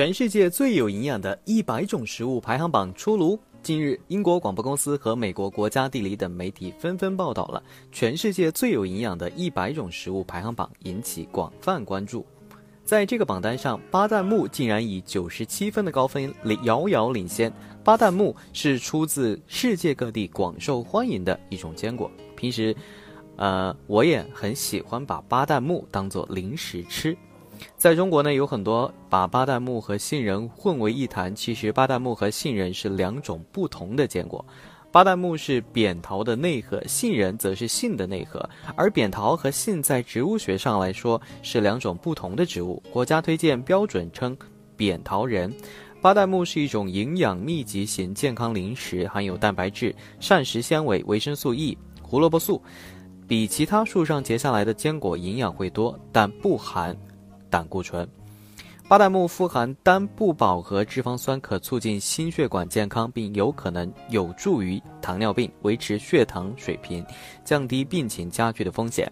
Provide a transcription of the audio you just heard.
全世界最有营养的一百种食物排行榜出炉。近日，英国广播公司和美国国家地理等媒体纷纷报道了全世界最有营养的一百种食物排行榜，引起广泛关注。在这个榜单上，巴旦木竟然以九十七分的高分遥遥领先。巴旦木是出自世界各地广受欢迎的一种坚果。平时，呃，我也很喜欢把巴旦木当做零食吃。在中国呢，有很多把巴旦木和杏仁混为一谈。其实，巴旦木和杏仁是两种不同的坚果。巴旦木是扁桃的内核，杏仁则是杏的内核。而扁桃和杏在植物学上来说是两种不同的植物。国家推荐标准称扁桃仁。巴旦木是一种营养密集型健康零食，含有蛋白质、膳食纤维、维生素 E、胡萝卜素，比其他树上结下来的坚果营养会多，但不含。胆固醇，巴旦木富含单不饱和脂肪酸，可促进心血管健康，并有可能有助于糖尿病，维持血糖水平，降低病情加剧的风险。